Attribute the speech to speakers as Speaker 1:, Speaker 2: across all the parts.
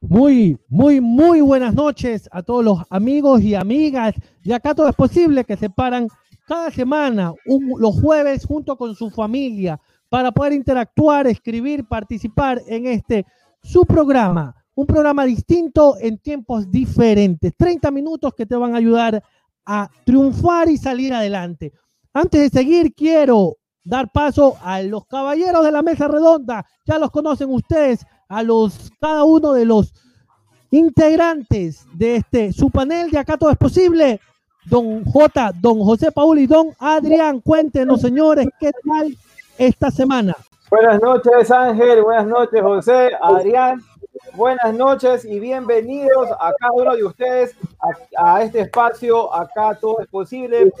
Speaker 1: Muy, muy, muy buenas noches a todos los amigos y amigas. Y acá todo es posible que se paran cada semana, los jueves, junto con su familia, para poder interactuar, escribir, participar en este su programa. Un programa distinto en tiempos diferentes. 30 minutos que te van a ayudar a triunfar y salir adelante. Antes de seguir, quiero dar paso a los caballeros de la mesa redonda. Ya los conocen ustedes a los cada uno de los integrantes de este su panel de acá todo es posible. Don J, don José Paul y don Adrián, cuéntenos señores, ¿qué tal esta semana?
Speaker 2: Buenas noches Ángel, buenas noches José, Adrián, buenas noches y bienvenidos a cada uno de ustedes a, a este espacio, acá todo es posible,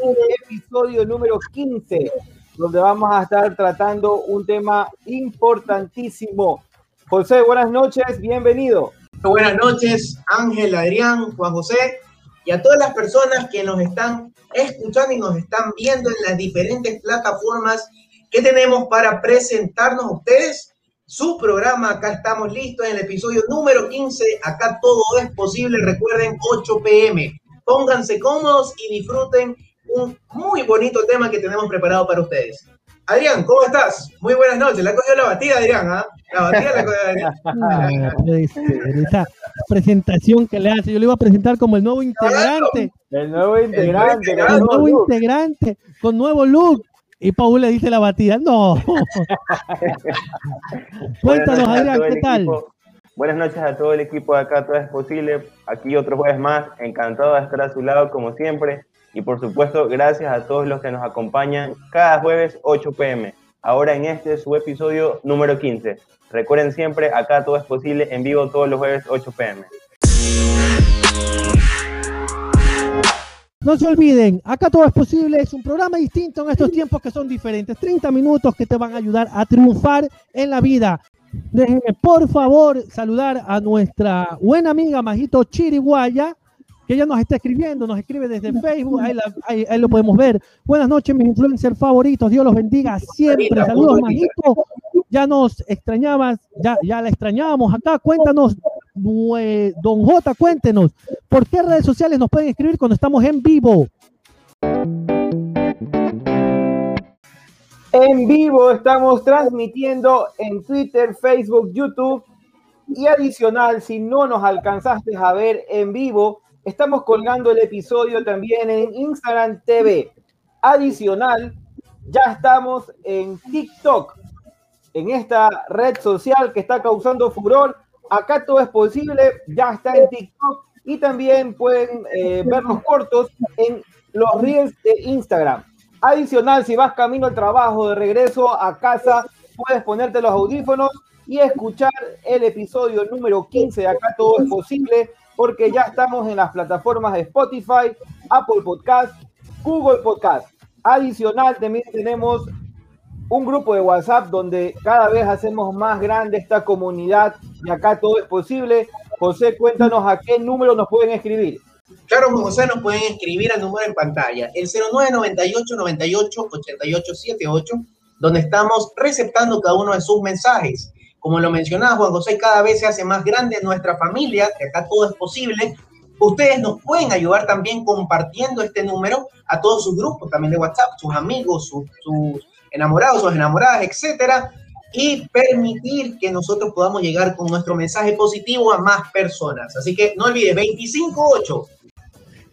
Speaker 2: episodio número 15, donde vamos a estar tratando un tema importantísimo. José, buenas noches, bienvenido.
Speaker 3: Buenas noches, Ángel, Adrián, Juan José, y a todas las personas que nos están escuchando y nos están viendo en las diferentes plataformas que tenemos para presentarnos a ustedes su programa. Acá estamos listos en el episodio número 15. Acá todo es posible. Recuerden, 8 pm. Pónganse cómodos y disfruten un muy bonito tema que tenemos preparado para ustedes. Adrián, ¿cómo estás? Muy buenas noches. La cogió la batida, Adrián, ¿ah? La batida la cogió Adrián.
Speaker 1: No, esa presentación que le hace, yo le iba a presentar como el nuevo integrante.
Speaker 2: El nuevo integrante.
Speaker 1: El nuevo, el nuevo integrante, con nuevo look. Y Paul le dice la batida. No. Cuéntanos, Adrián, ¿qué tal?
Speaker 4: Equipo. Buenas noches a todo el equipo de acá, todo es posible. Aquí otro jueves más, encantado de estar a su lado como siempre. Y por supuesto, gracias a todos los que nos acompañan cada jueves 8 pm. Ahora en este su episodio número 15. Recuerden siempre, acá todo es posible en vivo todos los jueves 8 pm.
Speaker 1: No se olviden, acá todo es posible, es un programa distinto en estos tiempos que son diferentes. 30 minutos que te van a ayudar a triunfar en la vida. Déjenme por favor saludar a nuestra buena amiga Majito Chiriguaya, que ella nos está escribiendo, nos escribe desde Facebook, ahí, la, ahí, ahí, lo podemos ver. Buenas noches, mis influencers favoritos, Dios los bendiga siempre. Saludos, Majito. Ya nos extrañabas, ya, ya la extrañábamos acá. Cuéntanos, don J, cuéntenos, ¿por qué redes sociales nos pueden escribir cuando estamos en vivo?
Speaker 2: En vivo estamos transmitiendo en Twitter, Facebook, YouTube y adicional, si no nos alcanzaste a ver en vivo, Estamos colgando el episodio también en Instagram TV. Adicional, ya estamos en TikTok, en esta red social que está causando furor. Acá todo es posible, ya está en TikTok y también pueden eh, ver los cortos en los reels de Instagram. Adicional, si vas camino al trabajo, de regreso a casa, puedes ponerte los audífonos y escuchar el episodio número 15 de Acá todo es posible porque ya estamos en las plataformas de Spotify, Apple Podcast, Google Podcast. Adicional, también tenemos un grupo de WhatsApp donde cada vez hacemos más grande esta comunidad y acá todo es posible. José, cuéntanos a qué número nos pueden escribir.
Speaker 3: Claro, José, nos pueden escribir al número en pantalla, el 0998 98 88 78, donde estamos receptando cada uno de sus mensajes. Como lo mencionaba Juan José, cada vez se hace más grande nuestra familia, que acá todo es posible. Ustedes nos pueden ayudar también compartiendo este número a todos sus grupos, también de WhatsApp, sus amigos, sus enamorados, sus enamoradas, etcétera, y permitir que nosotros podamos llegar con nuestro mensaje positivo a más personas. Así que no olvides, 258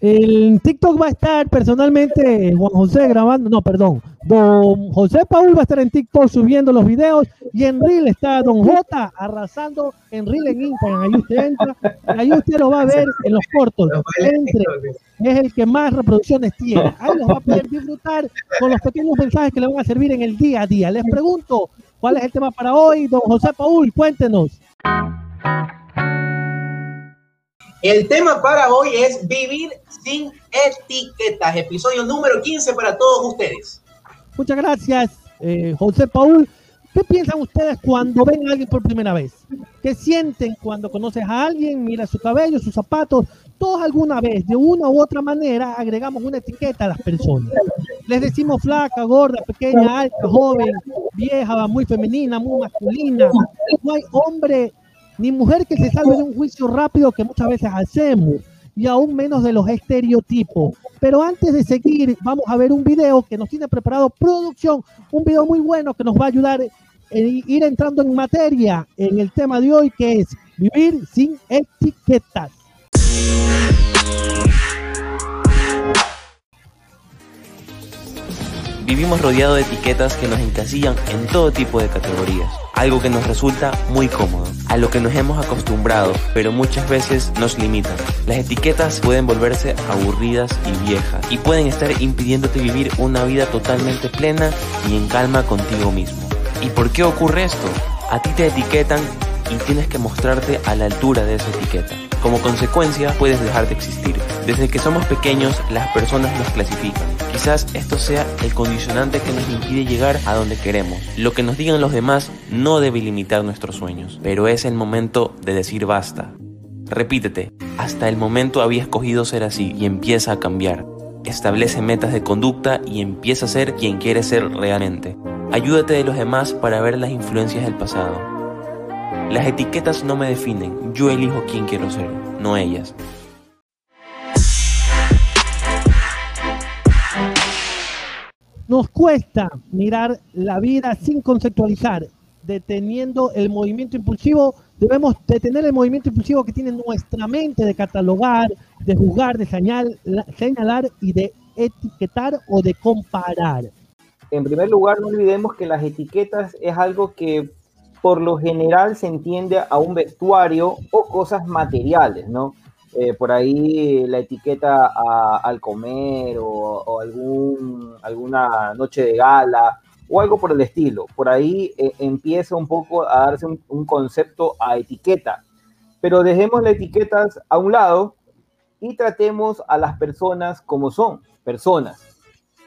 Speaker 1: el TikTok va a estar personalmente Juan José grabando, no, perdón, don José Paul va a estar en TikTok subiendo los videos y en Reel está don J arrasando en Reel en Instagram. Ahí usted entra, ahí usted lo va a ver en los cortos. Entre, es el que más reproducciones tiene. Ahí los va a poder disfrutar con los pequeños mensajes que le van a servir en el día a día. Les pregunto, ¿cuál es el tema para hoy? Don José Paul, cuéntenos.
Speaker 3: El tema para hoy es vivir sin etiquetas, episodio número 15 para todos ustedes.
Speaker 1: Muchas gracias, eh, José Paul. ¿Qué piensan ustedes cuando ven a alguien por primera vez? ¿Qué sienten cuando conoces a alguien, mira su cabello, sus zapatos? Todos alguna vez, de una u otra manera, agregamos una etiqueta a las personas. Les decimos flaca, gorda, pequeña, alta, joven, vieja, muy femenina, muy masculina. No hay hombre ni mujer que se salve de un juicio rápido que muchas veces hacemos y aún menos de los estereotipos. Pero antes de seguir, vamos a ver un video que nos tiene preparado producción, un video muy bueno que nos va a ayudar a ir entrando en materia en el tema de hoy que es vivir sin etiquetas.
Speaker 5: Vivimos rodeados de etiquetas que nos encasillan en todo tipo de categorías, algo que nos resulta muy cómodo, a lo que nos hemos acostumbrado, pero muchas veces nos limitan. Las etiquetas pueden volverse aburridas y viejas y pueden estar impidiéndote vivir una vida totalmente plena y en calma contigo mismo. ¿Y por qué ocurre esto? A ti te etiquetan y tienes que mostrarte a la altura de esa etiqueta. Como consecuencia, puedes dejar de existir. Desde que somos pequeños, las personas nos clasifican. Quizás esto sea el condicionante que nos impide llegar a donde queremos. Lo que nos digan los demás no debe limitar nuestros sueños, pero es el momento de decir basta. Repítete, hasta el momento había escogido ser así y empieza a cambiar. Establece metas de conducta y empieza a ser quien quieres ser realmente. Ayúdate de los demás para ver las influencias del pasado. Las etiquetas no me definen, yo elijo quién quiero ser, no ellas.
Speaker 1: Nos cuesta mirar la vida sin conceptualizar, deteniendo el movimiento impulsivo. Debemos detener el movimiento impulsivo que tiene nuestra mente de catalogar, de juzgar, de señalar y de etiquetar o de comparar.
Speaker 2: En primer lugar, no olvidemos que las etiquetas es algo que por lo general se entiende a un vestuario o cosas materiales, ¿no? Eh, por ahí la etiqueta al comer o, algún, alguna noche de gala o algo por el estilo. Por ahí eh, empieza un poco a darse un, un, concepto a etiqueta. Pero dejemos las etiquetas a un lado y tratemos a las personas como son, personas.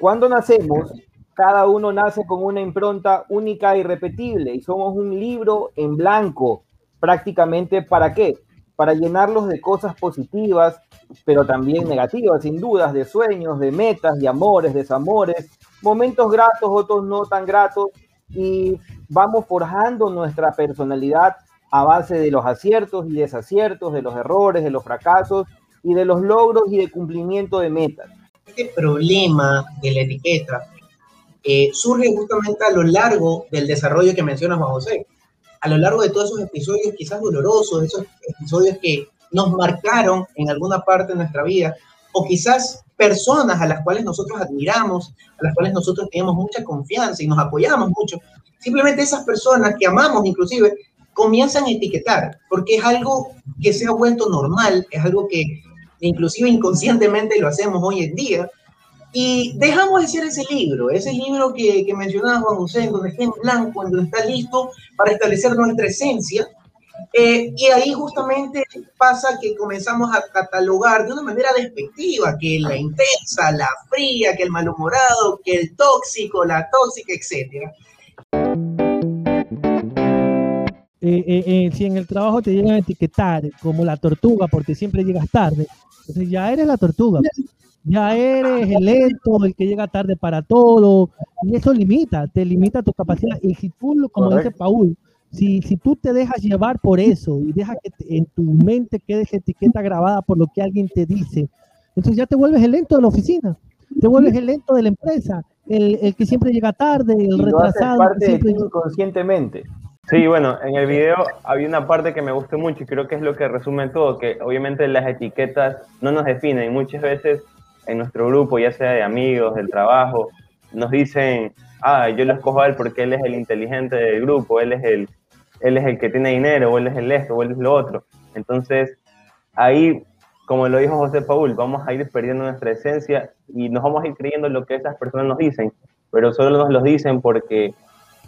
Speaker 2: Cuando nacemos, cada uno nace con una impronta única e irrepetible y somos un libro en blanco, prácticamente para qué? Para llenarlos de cosas positivas, pero también negativas, sin dudas, de sueños, de metas, de amores, desamores, momentos gratos, otros no tan gratos, y vamos forjando nuestra personalidad a base de los aciertos y desaciertos, de los errores, de los fracasos y de los logros y de cumplimiento de metas.
Speaker 3: Este problema de la etiqueta eh, surge justamente a lo largo del desarrollo que menciona Juan José. A lo largo de todos esos episodios quizás dolorosos, esos episodios que nos marcaron en alguna parte de nuestra vida, o quizás personas a las cuales nosotros admiramos, a las cuales nosotros tenemos mucha confianza y nos apoyamos mucho, simplemente esas personas que amamos inclusive, comienzan a etiquetar, porque es algo que se ha vuelto normal, es algo que inclusive inconscientemente lo hacemos hoy en día, y dejamos de ser ese libro, ese libro que, que mencionaba Juan José, donde está en blanco, donde está listo para establecer nuestra esencia. Eh, y ahí justamente pasa que comenzamos a catalogar de una manera despectiva que la intensa, la fría, que el malhumorado, que el tóxico, la tóxica, etc.
Speaker 1: Eh, eh, si en el trabajo te llegan a etiquetar como la tortuga porque siempre llegas tarde, entonces ya eres la tortuga ya eres el lento, el que llega tarde para todo, y eso limita, te limita tu capacidad. Y si tú, como dice Paul, si, si tú te dejas llevar por eso y dejas que en tu mente quede esa etiqueta grabada por lo que alguien te dice, entonces ya te vuelves el lento de la oficina, te vuelves el lento de la empresa, el, el que siempre llega tarde, el retrasado.
Speaker 2: parte
Speaker 1: siempre...
Speaker 2: inconscientemente.
Speaker 4: Sí, bueno, en el video había una parte que me gustó mucho y creo que es lo que resume todo, que obviamente las etiquetas no nos definen. Muchas veces en nuestro grupo, ya sea de amigos, del trabajo, nos dicen, ah, yo lo escojo a él porque él es el inteligente del grupo, él es el, él es el que tiene dinero, o él es el esto, o él es lo otro. Entonces, ahí, como lo dijo José Paul, vamos a ir perdiendo nuestra esencia y nos vamos a ir creyendo lo que esas personas nos dicen, pero solo nos lo dicen porque,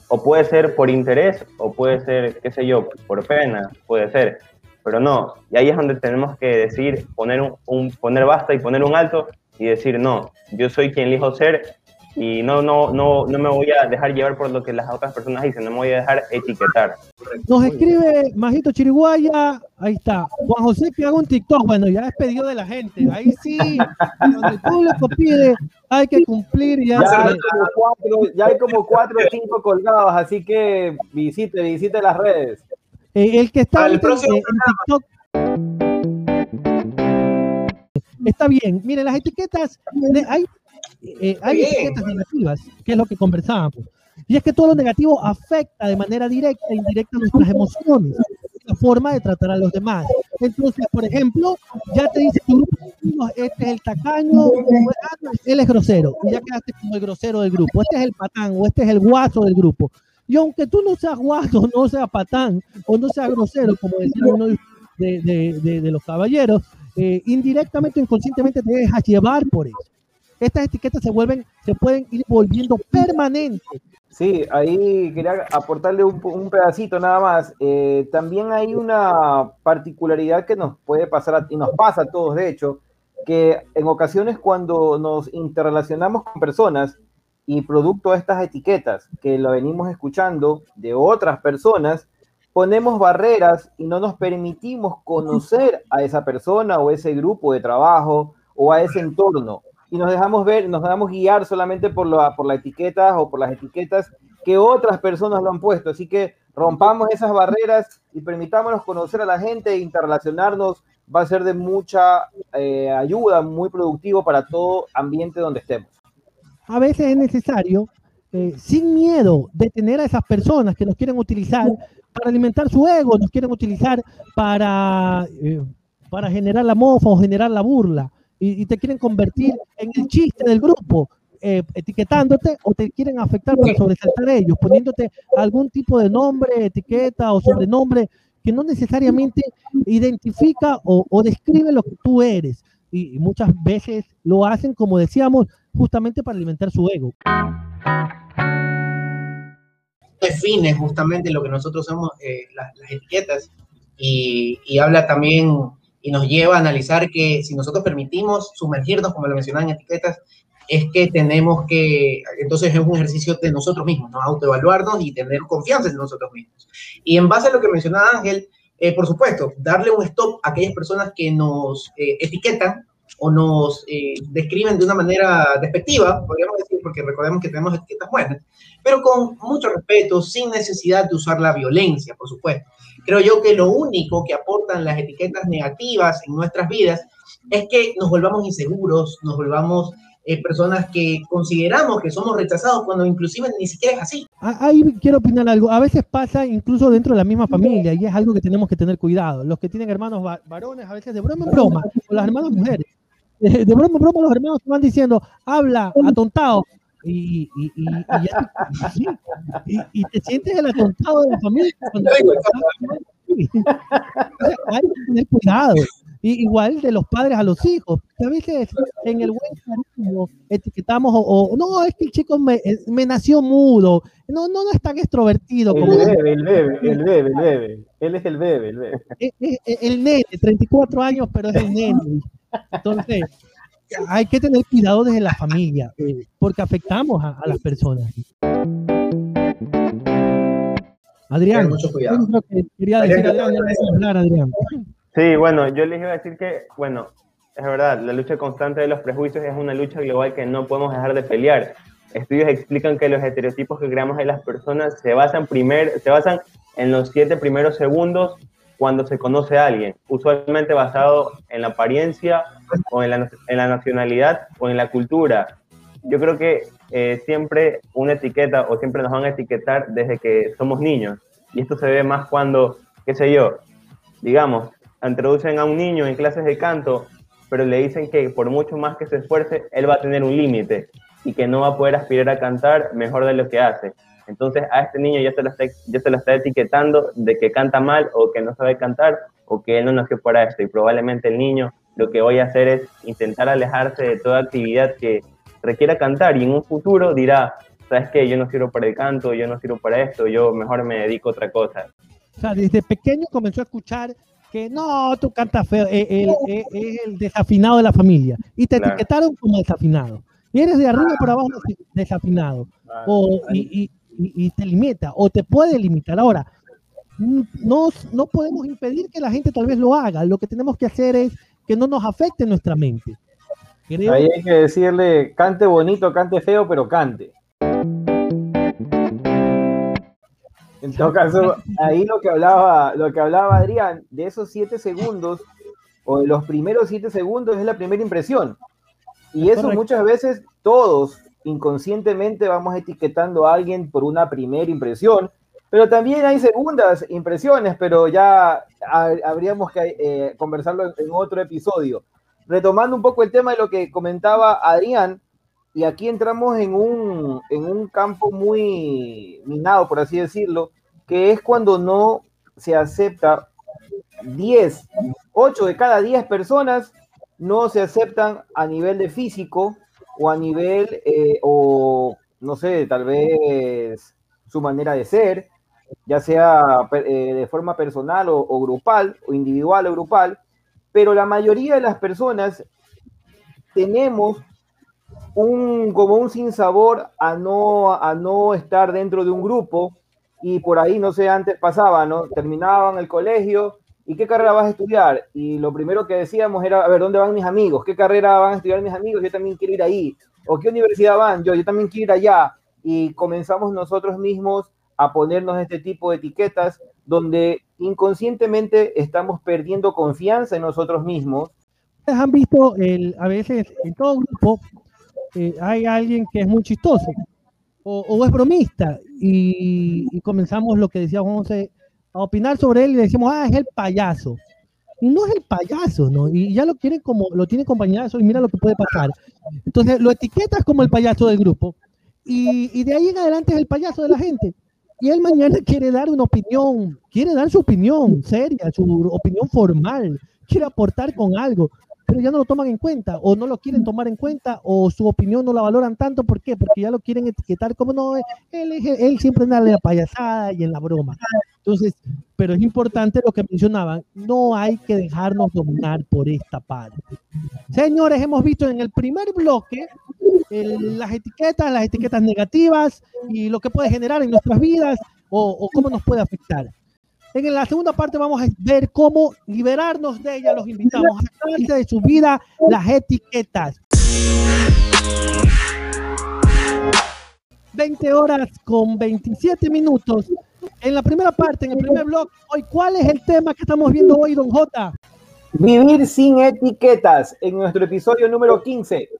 Speaker 4: o puede ser por interés, o puede ser, qué sé yo, por pena, puede ser, pero no. Y ahí es donde tenemos que decir, poner un, poner basta y poner un alto y decir, no, yo soy quien elijo ser y no, no, no, no me voy a dejar llevar por lo que las otras personas dicen, no me voy a dejar etiquetar.
Speaker 1: Nos escribe Majito Chiriguaya, ahí está. Juan José que haga un TikTok, bueno, ya es pedido de la gente. Ahí sí, cuando el público pide, hay que cumplir. Ya,
Speaker 2: Ya hay, como cuatro, ya hay como cuatro o cinco colgados, así que visite, visite las redes.
Speaker 1: Eh, el que está en TikTok. Está bien. Miren, las etiquetas, hay, eh, hay etiquetas negativas, que es lo que conversábamos. Y es que todo lo negativo afecta de manera directa e indirecta nuestras emociones, la forma de tratar a los demás. Entonces, por ejemplo, ya te dice tu grupo este es el tacaño, él es grosero, y ya quedaste como el grosero del grupo. Este es el patán o este es el guaso del grupo. Y aunque tú no seas guaso, no seas patán o no seas grosero, como decía uno de, de- de- de los caballeros, eh, indirectamente o inconscientemente te dejas llevar por eso. Estas etiquetas se vuelven, se pueden ir volviendo permanentes.
Speaker 2: Sí, ahí quería aportarle un, pedacito nada más. Eh, también hay una particularidad que nos puede pasar a- y nos pasa a todos, de hecho, que en ocasiones cuando nos interrelacionamos con personas y producto de estas etiquetas que lo venimos escuchando de otras personas, ponemos barreras y no nos permitimos conocer a esa persona o ese grupo de trabajo o a ese entorno y nos dejamos ver, nos dejamos guiar solamente por, la, por la etiqueta o por las etiquetas que otras personas lo han puesto. Así que rompamos esas barreras y permitámonos conocer a la gente e interrelacionarnos. Va a ser de mucha eh, ayuda, muy productivo para todo ambiente donde estemos.
Speaker 1: A veces es necesario, eh, sin miedo de tener a esas personas que nos quieren utilizar para alimentar su ego, nos quieren utilizar para, eh, para generar la mofa o generar la burla y, y te quieren convertir en el chiste del grupo, eh, etiquetándote o te quieren afectar para sobresaltar ellos, poniéndote algún tipo de nombre, etiqueta o sobrenombre que no necesariamente identifica o, o describe lo que tú eres. Y, y muchas veces lo hacen, como decíamos, justamente para alimentar su ego.
Speaker 3: Define justamente lo que nosotros somos, eh, las, etiquetas, y, y habla también y nos lleva a analizar que si nosotros permitimos sumergirnos, como lo mencionaban en etiquetas, es que tenemos que, entonces es un ejercicio de nosotros mismos, ¿no? autoevaluarnos y tener confianza en nosotros mismos. Y en base a lo que mencionaba Ángel, eh, por supuesto, darle un stop a aquellas personas que nos eh, etiquetan o nos eh, describen de una manera despectiva, podríamos decir, porque recordemos que tenemos etiquetas buenas, pero con mucho respeto, sin necesidad de usar la violencia, por supuesto. Creo yo que lo único que aportan las etiquetas negativas en nuestras vidas es que nos volvamos inseguros, nos volvamos eh, personas que consideramos que somos rechazados cuando inclusive ni siquiera es así.
Speaker 1: Ah, Ahí quiero opinar algo. A veces pasa incluso dentro de la misma familia y es algo que tenemos que tener cuidado. Los que tienen hermanos va- varones, a veces de broma en broma, o las hermanas mujeres, de broma en broma los hermanos van diciendo, habla, atontado. Y, y, y, y ya te- y- sientes el atontado de la familia. cuando- hay que tener cuidado. Y igual de los padres a los hijos. Que a veces en el buen cariño etiquetamos o, o, no, es que el chico me, eh, me nació mudo. No, no, no es tan extrovertido
Speaker 2: El
Speaker 1: como
Speaker 2: bebé, el bebé, el bebé, el bebé. Él es el bebé, el bebé.
Speaker 1: es- es- es el nene, 34 años, pero es el nene. Entonces, hay que tener cuidado desde la familia, eh, porque afectamos a, a las personas. Adrián,
Speaker 3: mucho cuidado.
Speaker 1: yo creo que quería decir Adrián, hablar, Adrián.
Speaker 4: Sí, bueno, yo les iba a decir que, bueno, es verdad, la lucha constante de los prejuicios es una lucha global que no podemos dejar de pelear. Estudios explican que los estereotipos que creamos en las personas se basan, primer, se basan en los siete primeros segundos cuando se conoce a alguien, usualmente basado en la apariencia o en la, en la nacionalidad o en la cultura. Yo creo que eh, siempre una etiqueta o siempre nos van a etiquetar desde que somos niños. Y esto se ve más cuando, qué sé yo, digamos, introducen a un niño en clases de canto, pero le dicen que por mucho más que se esfuerce, él va a tener un límite y que no va a poder aspirar a cantar mejor de lo que hace. Entonces a este niño ya se lo está, ya se lo está etiquetando de que canta mal o que no sabe cantar o que él no nació para esto y probablemente el niño lo que voy a hacer es intentar alejarse de toda actividad que requiera cantar y en un futuro dirá, sabes qué, yo no sirvo para el canto, yo no sirvo para esto, yo mejor me dedico a otra cosa.
Speaker 1: O sea, desde pequeño comenzó a escuchar que no, tú cantas feo, es el, es- el desafinado de la familia. Y te
Speaker 4: Claro.
Speaker 1: etiquetaron como desafinado. Eres de arriba para abajo desafinado. O, y, y, te limita, o te puede limitar. Ahora, no, no podemos impedir que la gente tal vez lo haga. Lo que tenemos que hacer es que no nos afecte nuestra mente.
Speaker 2: Ahí hay que decirle, cante bonito, cante feo, pero cante. En todo caso, ahí lo que hablaba, lo que hablaba Adrián, de esos siete segundos, o de los primeros siete segundos, es la primera impresión. Y eso muchas veces todos inconscientemente vamos etiquetando a alguien por una primera impresión, pero también hay segundas impresiones, pero ya habríamos que eh, conversarlo en, otro episodio. Retomando un poco el tema de lo que comentaba Adrián, y aquí entramos en un, en un campo muy minado, por así decirlo, que es cuando no se acepta 10, 8 de cada 10 personas no se aceptan a nivel de físico o a nivel, eh, o no sé, tal vez su manera de ser, ya sea eh, de forma personal o, grupal, o individual o grupal, pero la mayoría de las personas tenemos un, como un sinsabor a no, a no estar dentro de un grupo y por ahí, no sé, antes pasaba, ¿no? Terminaban el colegio y qué carrera vas a estudiar y lo primero que decíamos era, a ver, ¿dónde van mis amigos? ¿Qué carrera van a estudiar mis amigos? Yo también quiero ir ahí. ¿O qué universidad van? Yo, yo también quiero ir allá. Y comenzamos nosotros mismos a ponernos este tipo de etiquetas donde inconscientemente estamos perdiendo confianza en nosotros mismos.
Speaker 1: Han visto, el, a veces en todo grupo eh, hay alguien que es muy chistoso o, es bromista y, comenzamos lo que decía Juan José a opinar sobre él y decimos, ah, es el payaso. Y no es el payaso, ¿no? Y ya lo quieren como, lo tienen como y mira lo que puede pasar. Entonces lo etiquetas como el payaso del grupo y, y de ahí en adelante es el payaso de la gente y él mañana quiere dar una opinión, quiere dar su opinión seria, su opinión formal, quiere aportar con algo, pero ya no lo toman en cuenta o no lo quieren tomar en cuenta o su opinión no la valoran tanto, ¿por qué? Porque ya lo quieren etiquetar como no, él, él siempre anda en la payasada y en la broma. Entonces, pero es importante lo que mencionaban, no hay que dejarnos dominar por esta parte. Señores, hemos visto en el primer bloque las etiquetas, las etiquetas negativas y lo que puede generar en nuestras vidas o, cómo nos puede afectar. En la segunda parte vamos a ver cómo liberarnos de ellas. Los invitamos a sacarse de su vida las etiquetas. 20 horas con 27 minutos. En la primera parte, en el primer blog, hoy, ¿cuál es el tema que estamos viendo hoy, don J?
Speaker 2: Vivir sin etiquetas en nuestro episodio número 15.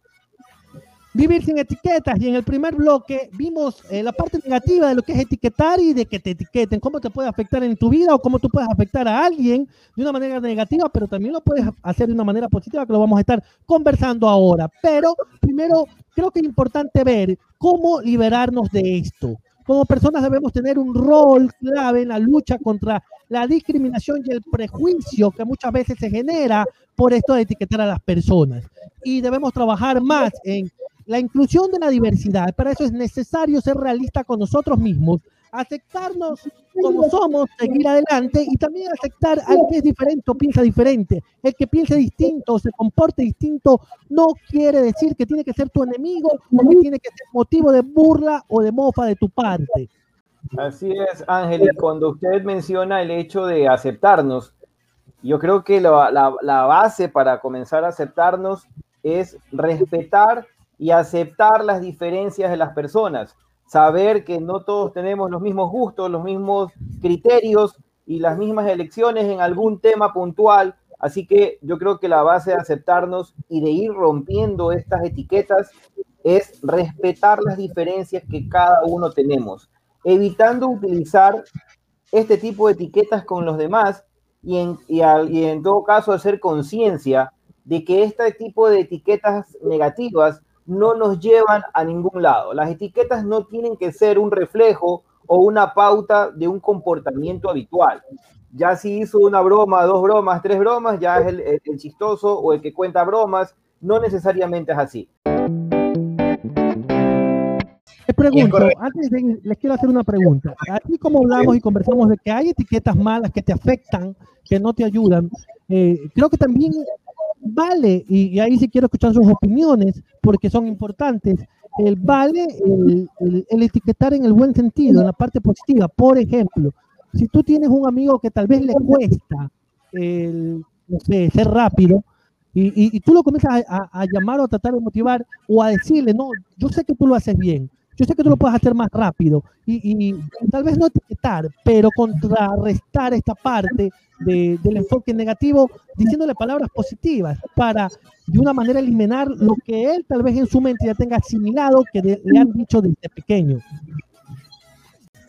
Speaker 1: Vivir sin etiquetas. Y en el primer bloque vimos eh, la parte negativa de lo que es etiquetar y de que te etiqueten, cómo te puede afectar en tu vida o cómo tú puedes afectar a alguien de una manera negativa, pero también lo puedes hacer de una manera positiva, que lo vamos a estar conversando ahora. Pero primero, creo que es importante ver cómo liberarnos de esto. Como personas debemos tener un rol clave en la lucha contra la discriminación y el prejuicio que muchas veces se genera por esto de etiquetar a las personas. Y debemos trabajar más en la inclusión de la diversidad. Para eso es necesario ser realista con nosotros mismos, aceptarnos como somos, seguir adelante y también aceptar al que es diferente o piensa diferente. El que piense distinto o se comporte distinto no quiere decir que tiene que ser tu enemigo o que tiene que ser motivo de burla o de mofa de tu parte.
Speaker 2: Así es, Ángel, y cuando usted menciona el hecho de aceptarnos, yo creo que la, la base para comenzar a aceptarnos es respetar y aceptar las diferencias de las personas, saber que no todos tenemos los mismos gustos, los mismos criterios y las mismas elecciones en algún tema puntual. Así que yo creo que la base de aceptarnos y de ir rompiendo estas etiquetas es respetar las diferencias que cada uno tenemos, evitando utilizar este tipo de etiquetas con los demás y en, y en todo caso hacer conciencia de que este tipo de etiquetas negativas no nos llevan a ningún lado. Las etiquetas no tienen que ser un reflejo o una pauta de un comportamiento habitual. Ya si hizo una broma, dos bromas, tres bromas, ya es el, chistoso o el que cuenta bromas, no necesariamente es así.
Speaker 1: Les pregunto, antes les quiero hacer una pregunta. Aquí como hablamos y conversamos de que hay etiquetas malas que te afectan, que no te ayudan, eh, creo que también vale, y, ahí sí quiero escuchar sus opiniones porque son importantes, el vale el, el- el etiquetar en el buen sentido, en la parte positiva. Por ejemplo, si tú tienes un amigo que tal vez le cuesta el, no sé, ser rápido, y, y- y tú lo comienzas a, a- a llamar o a tratar de motivar o a decirle, no, yo sé que tú lo haces bien, yo sé que tú lo puedes hacer más rápido, y, y tal vez no etiquetar, pero contrarrestar esta parte de- del enfoque negativo, diciéndole palabras positivas para de una manera eliminar lo que él tal vez en su mente ya tenga asimilado que de- le han dicho desde pequeño.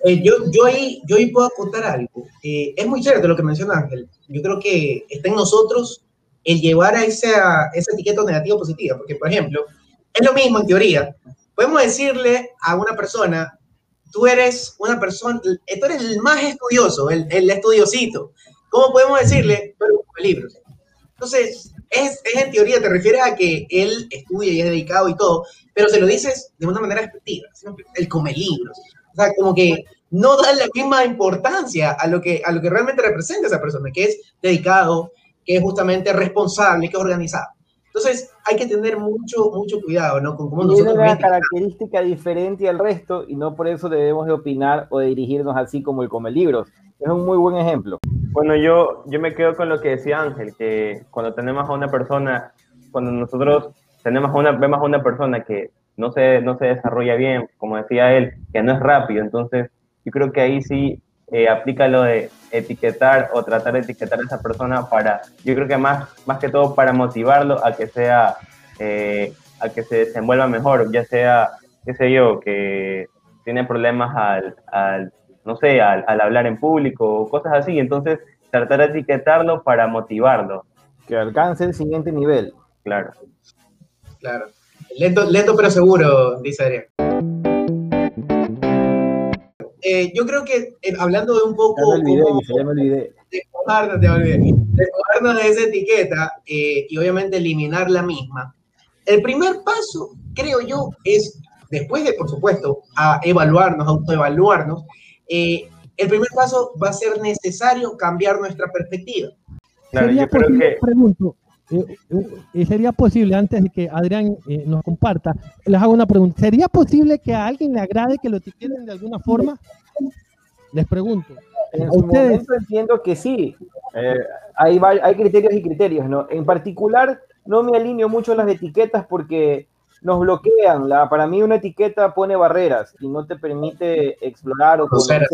Speaker 3: Eh, yo, yo, ahí, yo ahí puedo apuntar algo. Eh, es muy cierto lo que menciona Ángel. Yo creo que está en nosotros el llevar a esa, esa etiqueta negativa positiva. Porque, por ejemplo, es lo mismo en teoría. Podemos decirle a una persona, tú eres una persona, tú eres el más estudioso, el, el estudiosito. ¿Cómo podemos decirle? Come libros. Entonces, es, es en teoría, te refieres a que él estudia y es dedicado y todo, pero se lo dices de una manera despectiva. El come libros. O sea, como que no da la misma importancia a lo que, a lo que realmente representa esa persona, que es dedicado, que es justamente responsable, que es organizado. Entonces, hay que tener mucho, mucho cuidado, ¿no? Con cómo
Speaker 2: Tiene
Speaker 3: nosotros
Speaker 2: una
Speaker 3: vemos.
Speaker 2: característica diferente al resto y no por eso debemos de opinar o de dirigirnos así como el come libros. Es un muy buen ejemplo.
Speaker 4: Bueno, yo, yo me quedo con lo que decía Ángel, que cuando tenemos a una persona, cuando nosotros tenemos a una, vemos a una persona que no se, no se desarrolla bien, como decía él, que no es rápido, entonces yo creo que ahí sí eh, aplica lo de etiquetar o tratar de etiquetar a esa persona para, yo creo que más, más que todo para motivarlo a que sea, eh, a que se desenvuelva mejor, ya sea, qué sé yo, que tiene problemas al, al no sé, al, al hablar en público o cosas así, entonces tratar de etiquetarlo para motivarlo,
Speaker 2: Que alcance el siguiente nivel.
Speaker 4: claro.
Speaker 3: Claro. Lento, lento pero seguro, dice Adrián. Eh, yo creo que eh, hablando de un
Speaker 2: Ya
Speaker 3: poco
Speaker 2: me olvidé, ya me olvidé.
Speaker 3: despojarnos, te olvidé, despojarnos de esa etiqueta eh, y obviamente eliminar la misma, el primer paso, creo yo, es, después de, por supuesto, a evaluarnos, autoevaluarnos, eh, el primer paso va a ser necesario cambiar nuestra perspectiva.
Speaker 4: Claro,
Speaker 1: sería
Speaker 4: yo creo que
Speaker 1: pregunto, eh, eh, sería posible, antes de que Adrián eh, nos comparta, les hago una pregunta. ¿Sería posible que a alguien le agrade que lo etiqueten de alguna forma? Les pregunto.
Speaker 2: En
Speaker 1: ¿A
Speaker 2: su
Speaker 1: ustedes?
Speaker 2: momento entiendo que sí. Eh, hay, hay criterios y criterios, ¿no? En particular, no me alineo mucho a las etiquetas porque nos bloquean. La, para mí una etiqueta pone barreras y no te permite explorar o conocer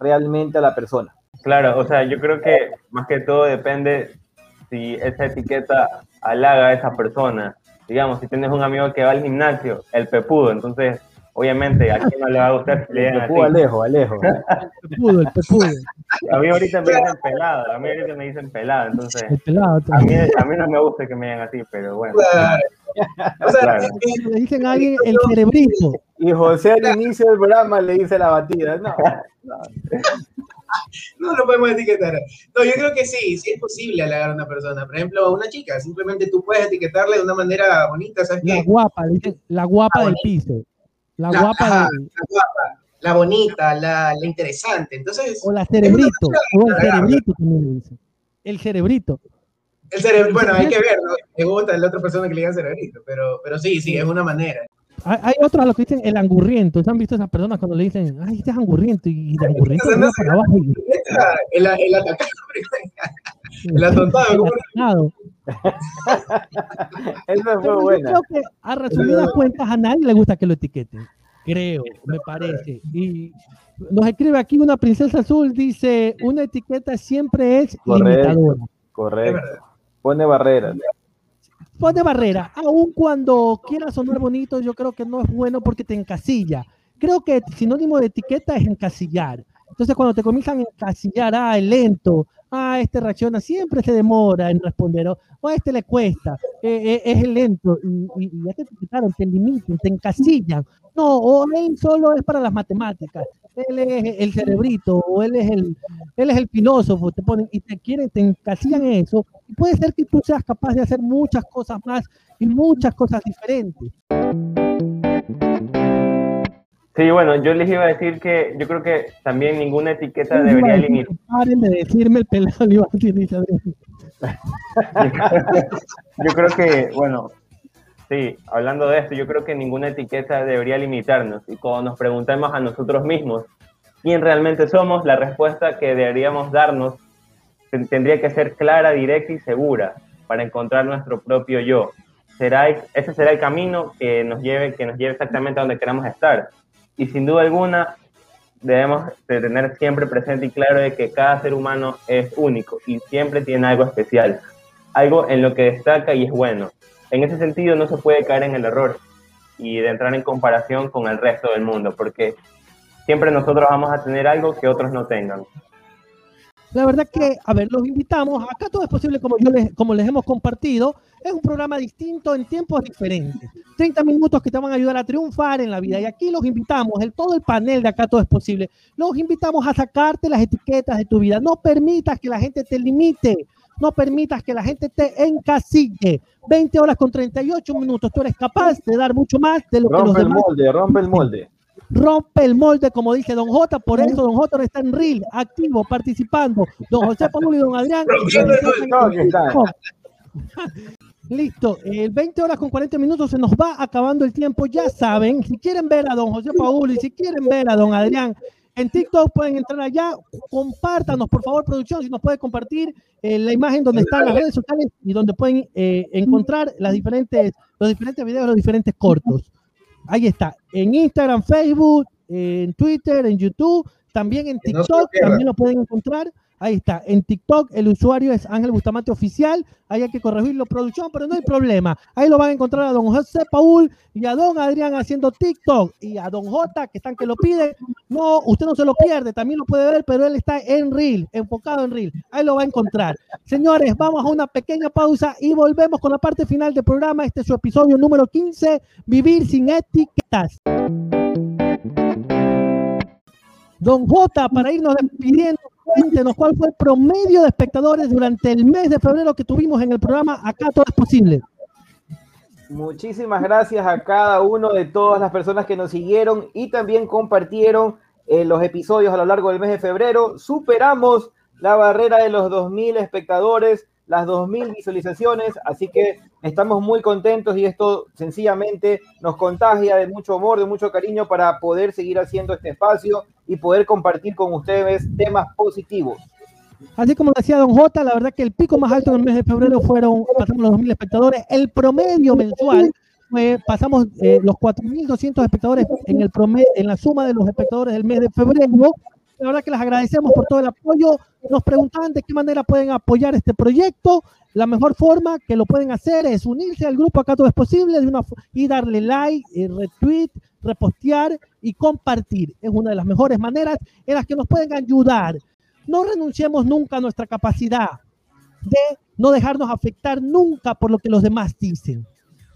Speaker 2: realmente a la persona.
Speaker 4: Claro, o sea, yo creo que más que todo depende si esa etiqueta halaga a esa persona. Digamos, si tienes un amigo que va al gimnasio, el pepudo, entonces, obviamente, a quién no le va a gustar que le digan
Speaker 2: Pepudo. Alejo, Alejo.
Speaker 1: El pepudo, el pepudo,
Speaker 4: A mí ahorita me dicen pelado, a mí ahorita me dicen pelado, entonces,
Speaker 1: el pelado.
Speaker 4: a mí, a mí no me gusta que me digan así, pero bueno.
Speaker 3: O sea,
Speaker 4: Claro.
Speaker 1: Le dicen a alguien el cerebrito.
Speaker 2: Y José al inicio del programa le dice la batida. No,
Speaker 3: no lo podemos etiquetar. No, yo creo que sí, sí es posible halagar a una persona. Por ejemplo, a una chica, simplemente tú puedes etiquetarle de una manera bonita, ¿sabes
Speaker 1: La
Speaker 3: qué?
Speaker 1: guapa, la guapa del piso. La
Speaker 3: La-
Speaker 1: guapa
Speaker 3: ajá,
Speaker 1: del-
Speaker 3: la guapa, la bonita, la, la interesante. Entonces,
Speaker 1: o la cerebrito. O el cerebrito también le dicen. El cerebrito.
Speaker 3: el cerebro, bueno, hay que ver, ¿no? Me gusta la otra persona que le diga cerebrito, pero, pero sí, sí, es una manera.
Speaker 1: Hay, hay otros a los que dicen el angurriento. ¿Se han visto esas personas cuando le dicen, ay, este es angurriento? Y de angurriento
Speaker 3: Eso no
Speaker 1: para abajo.
Speaker 3: el, el atacado, el atontado,
Speaker 1: el
Speaker 2: fue
Speaker 1: Pero yo
Speaker 2: buena.
Speaker 1: creo que a resumidas cuentas a nadie le gusta que lo etiqueten. Creo, me parece. Y nos escribe aquí una princesa azul, dice, una etiqueta siempre es
Speaker 2: Correcto.
Speaker 1: limitadora.
Speaker 3: Es
Speaker 2: Correcto. Pone barreras.
Speaker 1: Pone barrera, aun cuando quiera sonar bonito, yo creo que no es bueno porque te encasilla. Creo que sinónimo de etiqueta es encasillar. Entonces, cuando te comienzan a encasillar, ah, es lento, ah, este reacciona, siempre se demora en responder, o, a este le cuesta, eh, eh, es lento, y, y- y ya te etiquetaron, te limitan, te encasillan. No, o él solo es para las matemáticas, él es el cerebrito, o él es el, él es el filósofo, te ponen y te quieren, te encasillan en eso, y puede ser que tú seas capaz de hacer muchas cosas más y muchas cosas diferentes.
Speaker 4: Sí, bueno, yo les iba a decir que yo creo que también ninguna etiqueta debería
Speaker 1: decir,
Speaker 4: limitar.
Speaker 1: Paren de decirme el pelado,
Speaker 4: yo creo que, bueno, sí, hablando de esto, yo creo que ninguna etiqueta debería limitarnos. Y cuando nos preguntemos a nosotros mismos quién realmente somos, la respuesta que deberíamos darnos tendría que ser clara, directa y segura para encontrar nuestro propio yo. Será, ese será el camino que nos lleve, que nos lleve exactamente a donde queramos estar. Y sin duda alguna, debemos de tener siempre presente y claro de que cada ser humano es único y siempre tiene algo especial, algo en lo que destaca y es bueno. En ese sentido no se puede caer en el error y de entrar en comparación con el resto del mundo, porque siempre nosotros vamos a tener algo que otros no tengan.
Speaker 1: La verdad que, a ver, los invitamos. Acá todo es posible, como, yo les, como les hemos compartido. Es un programa distinto en tiempos diferentes. 30 minutos que te van a ayudar a triunfar en la vida. Y aquí los invitamos, el, todo el panel de acá todo es posible. Los invitamos a sacarte las etiquetas de tu vida. No permitas que la gente te limite. No permitas que la gente te encasille. 20 horas con 38 minutos. Tú eres capaz de dar mucho más de lo que los
Speaker 2: Rompe el
Speaker 1: demás
Speaker 2: molde, rompe el molde.
Speaker 1: Rompe el molde, como dice Don J. Por eso Don J está en Reel, activo, participando. Don José Paulo y Don Adrián. Listo, el 20 horas con 40 minutos se nos va acabando el tiempo. Ya saben, si quieren ver a Don José Paulo y si quieren ver a Don Adrián en TikTok, pueden entrar allá. Compártanos, por favor, producción, si nos puede compartir eh, la imagen donde están las redes sociales y donde pueden eh, encontrar las diferentes, los diferentes videos, los diferentes cortos. Ahí está, en Instagram, Facebook, en Twitter, en YouTube, también en
Speaker 3: no
Speaker 1: TikTok, también lo pueden encontrar. Ahí está, en TikTok el usuario es Ángel Bustamante Oficial, ahí hay que corregirlo producción, pero no hay problema. Ahí lo van a encontrar a don José Paul y a don Adrián haciendo TikTok y a don J que están que lo piden. No, usted no se lo pierde, también lo puede ver, pero él está en Reel, enfocado en Reel. Ahí lo va a encontrar. Señores, vamos a una pequeña pausa y volvemos con la parte final del programa. Este es su episodio número 15, Vivir sin etiquetas. Don J, para irnos despidiendo, cuéntenos cuál fue el promedio de espectadores durante el mes de febrero que tuvimos en el programa Acá Todo es Posible.
Speaker 2: Muchísimas gracias a cada uno de todas las personas que nos siguieron y también compartieron eh, los episodios a lo largo del mes de febrero. Superamos la barrera de los 2.000 espectadores, las 2.000 visualizaciones, así que estamos muy contentos y esto sencillamente nos contagia de mucho amor, de mucho cariño para poder seguir haciendo este espacio y poder compartir con ustedes temas positivos.
Speaker 1: Así como decía Don J, la verdad que el pico más alto en el mes de febrero fueron, pasamos los 2.000 espectadores. El promedio mensual pasamos eh, los 4.200 espectadores en, el promedio, en la suma de los espectadores del mes de febrero. La verdad que les agradecemos por todo el apoyo. Nos preguntaban de qué manera pueden apoyar este proyecto. La mejor forma que lo pueden hacer es unirse al grupo Acá Todo es Posible de una, y darle like, eh, retweet, repostear y compartir. Es una de las mejores maneras en las que nos pueden ayudar. No renunciemos nunca a nuestra capacidad de no dejarnos afectar nunca por lo que los demás dicen.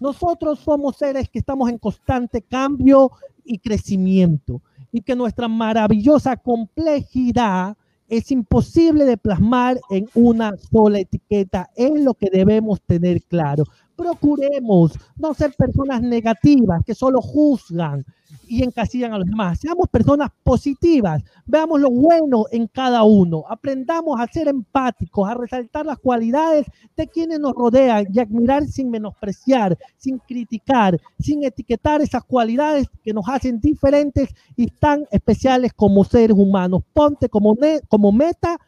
Speaker 1: Nosotros somos seres que estamos en constante cambio y crecimiento y que nuestra maravillosa complejidad es imposible de plasmar en una sola etiqueta, es lo que debemos tener claro. Procuremos no ser personas negativas que solo juzgan y encasillan a los demás. Seamos personas positivas, veamos lo bueno en cada uno, aprendamos a ser empáticos, a resaltar las cualidades de quienes nos rodean y admirar sin menospreciar, sin criticar, sin etiquetar esas cualidades que nos hacen diferentes y tan especiales como seres humanos. Ponte como, como meta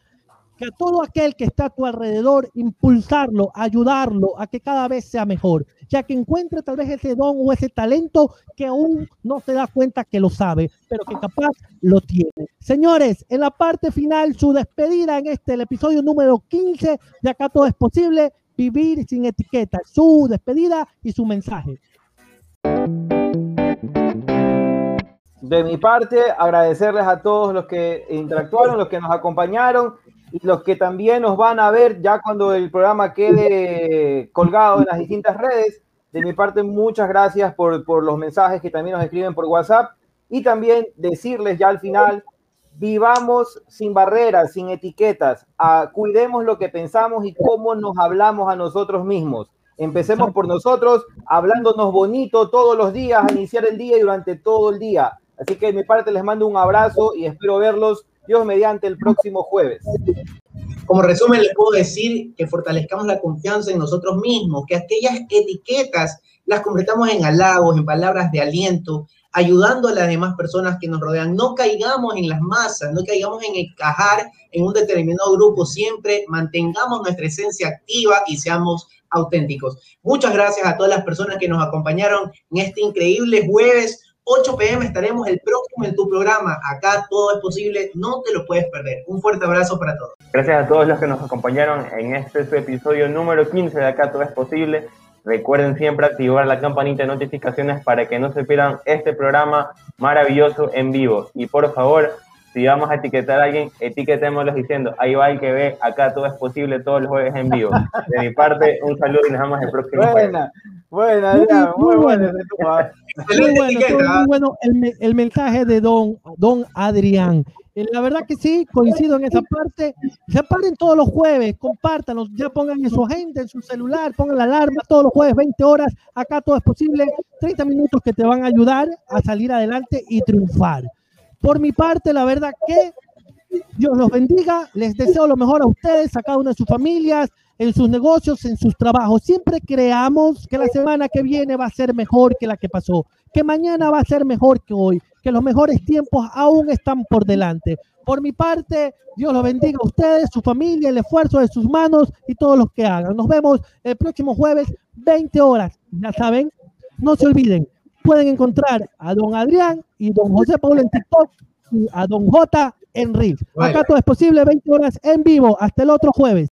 Speaker 1: que a todo aquel que está a tu alrededor, impulsarlo, ayudarlo a que cada vez sea mejor, ya que encuentre tal vez ese don o ese talento que aún no se da cuenta que lo sabe, pero que capaz lo tiene. Señores, en la parte final, su despedida en este, el episodio número 15 de Acá Todo es Posible, Vivir sin etiqueta, su despedida y su mensaje.
Speaker 2: De mi parte, agradecerles a todos los que interactuaron, los que nos acompañaron y los que también nos van a ver ya cuando el programa quede colgado en las distintas redes. De mi parte, muchas gracias por, por los mensajes que también nos escriben por WhatsApp y también decirles ya al final, vivamos sin barreras, sin etiquetas, ah, cuidemos lo que pensamos y cómo nos hablamos a nosotros mismos. Empecemos por nosotros, hablándonos bonito todos los días, a iniciar el día y durante todo el día. Así que de mi parte les mando un abrazo y espero verlos, Dios mediante, el próximo jueves.
Speaker 3: Como resumen, les puedo decir que fortalezcamos la confianza en nosotros mismos, que aquellas etiquetas las convertamos en halagos, en palabras de aliento, ayudando a las demás personas que nos rodean. No caigamos en las masas, no caigamos en encajar en un determinado grupo, siempre mantengamos nuestra esencia activa y seamos auténticos. Muchas gracias a todas las personas que nos acompañaron en este increíble jueves. 8 pm estaremos el próximo en tu programa. Acá todo es posible, no te lo puedes perder. Un fuerte abrazo para todos.
Speaker 4: Gracias a todos los que nos acompañaron en este su episodio número 15 de Acá todo es posible. Recuerden siempre activar la campanita de notificaciones para que no se pierdan este programa maravilloso en vivo. Y por favor, si vamos a etiquetar a alguien, etiquetémoslo diciendo, ahí va el que ve, acá todo es posible todos los jueves en vivo. De mi parte, un saludo y nos vemos el próximo
Speaker 2: Buena, buena, muy, muy, bueno.
Speaker 1: Muy bueno, el, el, mensaje de don, don Adrián. Eh, la verdad que sí, coincido en esa parte. Se paren todos los jueves, compártanlos, ya pongan en su agenda, en su celular, pongan la alarma todos los jueves, 20 horas. Acá todo es posible. 30 minutos que te van a ayudar a salir adelante y triunfar. Por mi parte, la verdad que Dios los bendiga. Les deseo lo mejor a ustedes, a cada una de sus familias, en sus negocios, en sus trabajos. Siempre creamos que la semana que viene va a ser mejor que la que pasó, que mañana va a ser mejor que hoy, que los mejores tiempos aún están por delante. Por mi parte, Dios los bendiga a ustedes, su familia, el esfuerzo de sus manos y todos los que hagan. Nos vemos el próximo jueves, 20 horas. Ya saben, no se olviden, pueden encontrar a don Adrián y don José Paulo en TikTok y a don J en Reels. Acá todo es posible, 20 horas en vivo. Hasta el otro jueves.